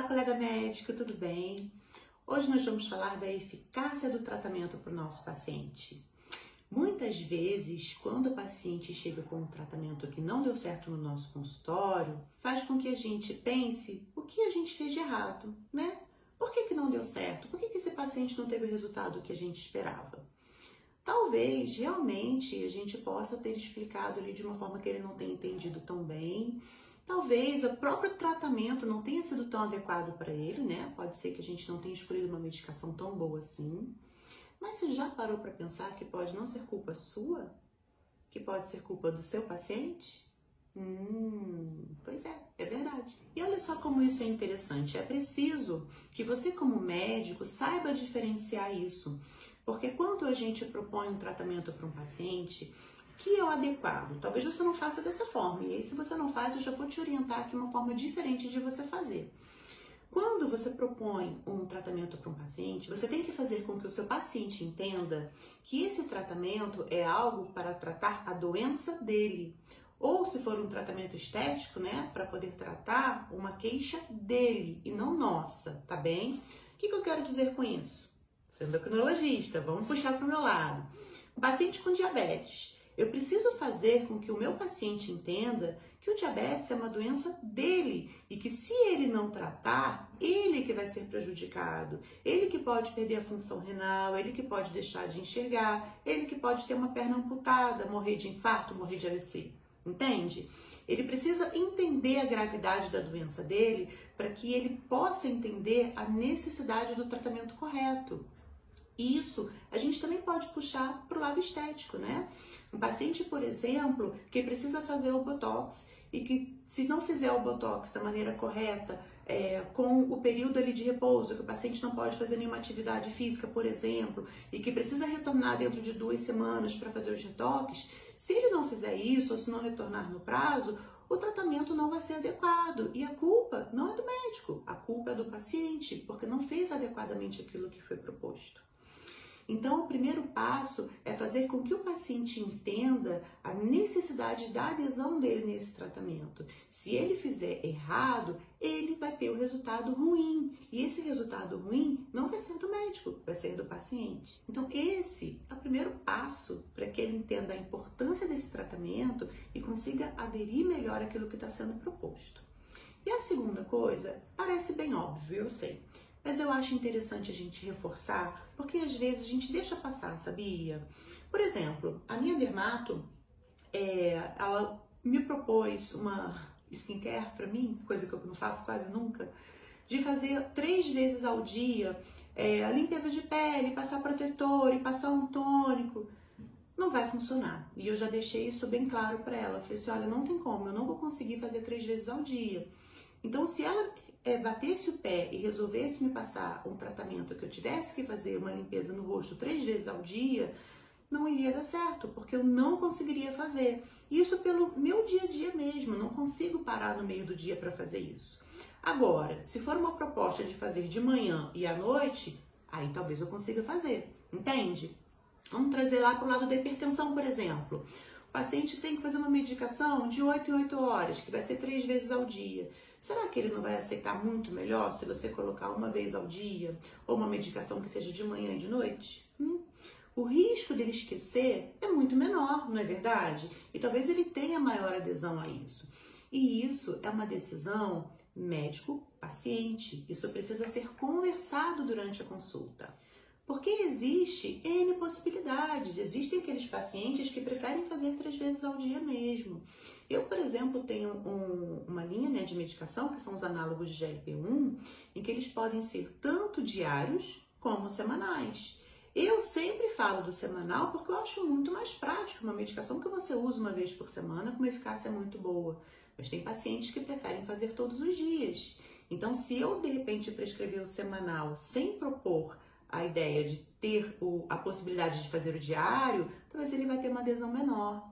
Olá, colega médico, tudo bem? Hoje nós vamos falar da eficácia do tratamento para o nosso paciente. Muitas vezes, quando o paciente chega com um tratamento que não deu certo no nosso consultório, faz com que a gente pense o que a gente fez de errado, né? Por que, que não deu certo? Por que, que esse paciente não teve o resultado que a gente esperava? Talvez realmente a gente possa ter explicado ali de uma forma que ele não tenha entendido tão bem Talvez o próprio tratamento não tenha sido tão adequado para ele, né? Pode ser que a gente não tenha escolhido uma medicação tão boa assim. Mas você já parou para pensar que pode não ser culpa sua? Que pode ser culpa do seu paciente? Hum, pois é, é verdade. E olha só como isso é interessante. É preciso que você, como médico, saiba diferenciar isso. Porque quando a gente propõe um tratamento para um paciente, que é o adequado. Talvez você não faça dessa forma. E aí, se você não faz, eu já vou te orientar aqui uma forma diferente de você fazer. Quando você propõe um tratamento para um paciente, você tem que fazer com que o seu paciente entenda que esse tratamento é algo para tratar a doença dele. Ou se for um tratamento estético, né, para poder tratar uma queixa dele e não nossa, tá bem? O que, que eu quero dizer com isso? Sendo endocrinologista, vamos puxar para o meu lado. Um paciente com diabetes, eu preciso fazer com que o meu paciente entenda que o diabetes é uma doença dele e que se ele não tratar, ele que vai ser prejudicado, ele que pode perder a função renal, ele que pode deixar de enxergar, ele que pode ter uma perna amputada, morrer de infarto, morrer de AVC. Entende? Ele precisa entender a gravidade da doença dele para que ele possa entender a necessidade do tratamento correto. Isso a gente também pode puxar para o lado estético, né? Um paciente, por exemplo, que precisa fazer o botox e que se não fizer o botox da maneira correta, é, com o período ali de repouso, que o paciente não pode fazer nenhuma atividade física, por exemplo, e que precisa retornar dentro de duas semanas para fazer os retoques, se ele não fizer isso ou se não retornar no prazo, o tratamento não vai ser adequado. E a culpa não é do médico, a culpa é do paciente, porque não fez adequadamente aquilo que foi proposto. Então, o primeiro passo é fazer com que o paciente entenda a necessidade da adesão dele nesse tratamento. Se ele fizer errado, ele vai ter o resultado ruim. E esse resultado ruim não vai ser do médico, vai ser do paciente. Então, esse é o primeiro passo para que ele entenda a importância desse tratamento e consiga aderir melhor àquilo que está sendo proposto. E a segunda coisa, parece bem óbvio, eu sei. Mas eu acho interessante a gente reforçar, porque às vezes a gente deixa passar, sabia? Por exemplo, a minha dermato, é, ela me propôs uma skincare para mim, coisa que eu não faço quase nunca, de fazer três vezes ao dia é, a limpeza de pele, passar protetor e passar um tônico. Não vai funcionar. E eu já deixei isso bem claro para ela. falei assim: olha, não tem como, eu não vou conseguir fazer três vezes ao dia. Então, se ela é, batesse o pé e resolvesse me passar um tratamento que eu tivesse que fazer uma limpeza no rosto três vezes ao dia, não iria dar certo, porque eu não conseguiria fazer. Isso pelo meu dia a dia mesmo, não consigo parar no meio do dia para fazer isso. Agora, se for uma proposta de fazer de manhã e à noite, aí talvez eu consiga fazer, entende? Vamos trazer lá para o lado da hipertensão, por exemplo. O paciente tem que fazer uma medicação de 8 em 8 horas, que vai ser três vezes ao dia. Será que ele não vai aceitar muito melhor se você colocar uma vez ao dia ou uma medicação que seja de manhã e de noite? Hum? O risco dele esquecer é muito menor, não é verdade? E talvez ele tenha maior adesão a isso. E isso é uma decisão médico-paciente. Isso precisa ser conversado durante a consulta. Porque existe N possibilidades. Existem aqueles pacientes que preferem fazer três vezes ao dia mesmo. Eu, por exemplo, tenho um, uma linha né, de medicação, que são os análogos de GLP-1, em que eles podem ser tanto diários como semanais. Eu sempre falo do semanal porque eu acho muito mais prático, uma medicação que você usa uma vez por semana com uma eficácia muito boa. Mas tem pacientes que preferem fazer todos os dias. Então, se eu de repente prescrever o semanal sem propor a ideia de ter o, a possibilidade de fazer o diário, talvez ele vai ter uma adesão menor.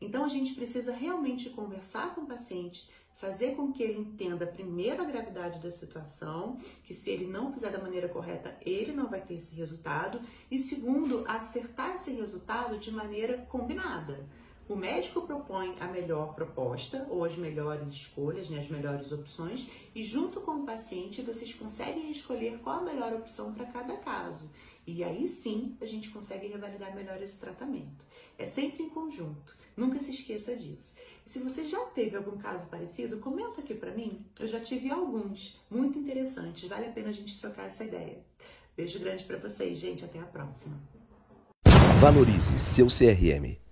Então a gente precisa realmente conversar com o paciente, fazer com que ele entenda primeiro a gravidade da situação, que se ele não fizer da maneira correta, ele não vai ter esse resultado, e segundo, acertar esse resultado de maneira combinada. O médico propõe a melhor proposta ou as melhores escolhas, né, as melhores opções, e junto com o paciente vocês conseguem escolher qual a melhor opção para cada caso. E aí sim a gente consegue revalidar melhor esse tratamento. É sempre em conjunto, nunca se esqueça disso. Se você já teve algum caso parecido, comenta aqui para mim. Eu já tive alguns, muito interessantes. Vale a pena a gente trocar essa ideia. Beijo grande para vocês, gente. Até a próxima. Valorize seu CRM.